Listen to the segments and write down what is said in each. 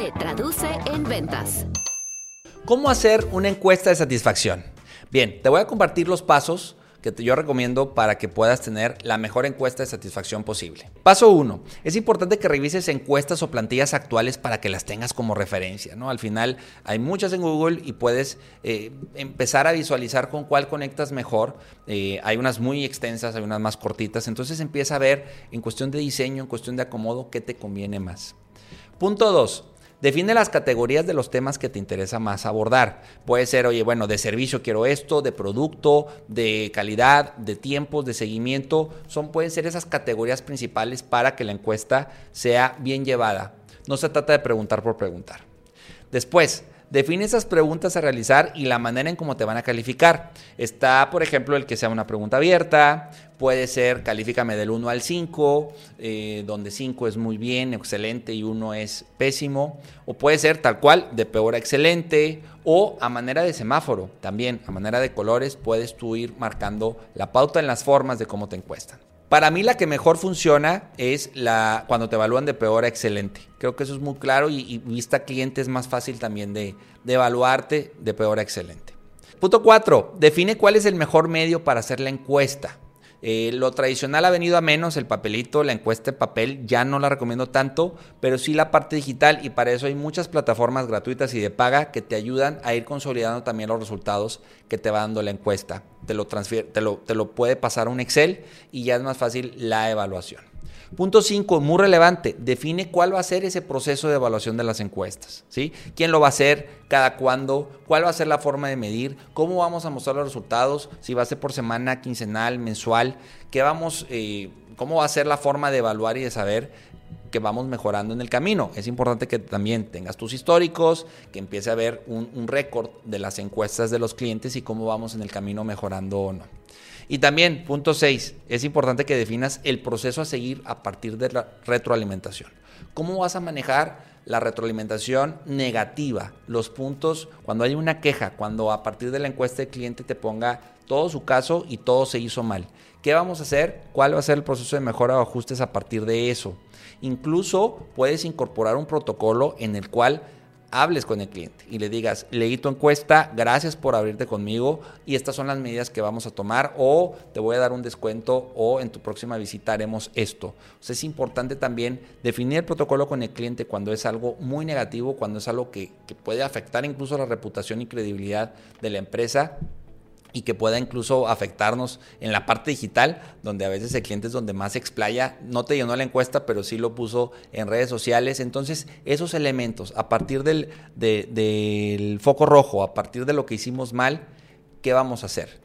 Se traduce en ventas. ¿Cómo hacer una encuesta de satisfacción? Bien, te voy a compartir los pasos que yo recomiendo para que puedas tener la mejor encuesta de satisfacción posible. Paso 1. Es importante que revises encuestas o plantillas actuales para que las tengas como referencia. ¿no? Al final hay muchas en Google y puedes eh, empezar a visualizar con cuál conectas mejor. Eh, hay unas muy extensas, hay unas más cortitas. Entonces empieza a ver en cuestión de diseño, en cuestión de acomodo, qué te conviene más. Punto 2. Define las categorías de los temas que te interesa más abordar. Puede ser, oye, bueno, de servicio quiero esto, de producto, de calidad, de tiempos, de seguimiento. Son, pueden ser esas categorías principales para que la encuesta sea bien llevada. No se trata de preguntar por preguntar. Después, Define esas preguntas a realizar y la manera en cómo te van a calificar. Está, por ejemplo, el que sea una pregunta abierta, puede ser califícame del 1 al 5, eh, donde 5 es muy bien, excelente y 1 es pésimo, o puede ser tal cual, de peor a excelente, o a manera de semáforo, también a manera de colores puedes tú ir marcando la pauta en las formas de cómo te encuestan. Para mí la que mejor funciona es la cuando te evalúan de peor a excelente. Creo que eso es muy claro y, vista cliente es más fácil también de, de evaluarte de peor a excelente. Punto 4. Define cuál es el mejor medio para hacer la encuesta. Eh, lo tradicional ha venido a menos, el papelito, la encuesta de papel, ya no la recomiendo tanto, pero sí la parte digital y para eso hay muchas plataformas gratuitas y de paga que te ayudan a ir consolidando también los resultados que te va dando la encuesta. Te lo, te lo, te lo puede pasar a un Excel y ya es más fácil la evaluación. Punto 5, muy relevante, define cuál va a ser ese proceso de evaluación de las encuestas. ¿sí? ¿Quién lo va a hacer? ¿Cada cuándo? ¿Cuál va a ser la forma de medir? ¿Cómo vamos a mostrar los resultados? Si va a ser por semana, quincenal, mensual. ¿Qué vamos, eh, ¿Cómo va a ser la forma de evaluar y de saber que vamos mejorando en el camino. Es importante que también tengas tus históricos, que empiece a ver un, un récord de las encuestas de los clientes y cómo vamos en el camino mejorando o no. Y también, punto 6, es importante que definas el proceso a seguir a partir de la retroalimentación. ¿Cómo vas a manejar la retroalimentación negativa? Los puntos, cuando hay una queja, cuando a partir de la encuesta del cliente te ponga todo su caso y todo se hizo mal. ¿Qué vamos a hacer? ¿Cuál va a ser el proceso de mejora o ajustes a partir de eso? Incluso puedes incorporar un protocolo en el cual hables con el cliente y le digas, leí tu encuesta, gracias por abrirte conmigo y estas son las medidas que vamos a tomar o te voy a dar un descuento o en tu próxima visita haremos esto. es importante también definir el protocolo con el cliente cuando es algo muy negativo, cuando es algo que, que puede afectar incluso la reputación y credibilidad de la empresa y que pueda incluso afectarnos en la parte digital, donde a veces el cliente es donde más se explaya. No te llenó la encuesta, pero sí lo puso en redes sociales. Entonces, esos elementos, a partir del, del foco rojo, a partir de lo que hicimos mal, ¿qué vamos a hacer?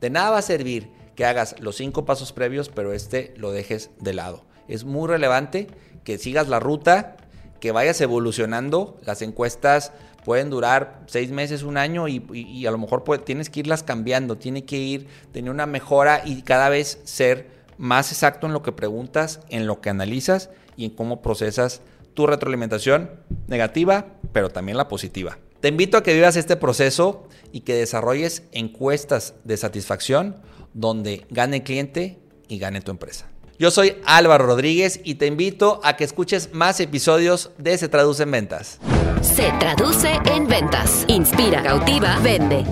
De nada va a servir que hagas los cinco pasos previos, pero este lo dejes de lado. Es muy relevante que sigas la ruta, que vayas evolucionando. Las encuestas pueden durar seis meses, un año y, a lo mejor tienes que irlas cambiando, tiene que ir, tener una mejora y cada vez ser más exacto en lo que preguntas, en lo que analizas y en cómo procesas tu retroalimentación negativa, pero también la positiva. Te invito a que vivas este proceso y que desarrolles encuestas de satisfacción donde gane el cliente y gane tu empresa. Yo soy Álvaro Rodríguez y te invito a que escuches más episodios de Se Traduce en Ventas. Se traduce en ventas. Inspira, cautiva, vende.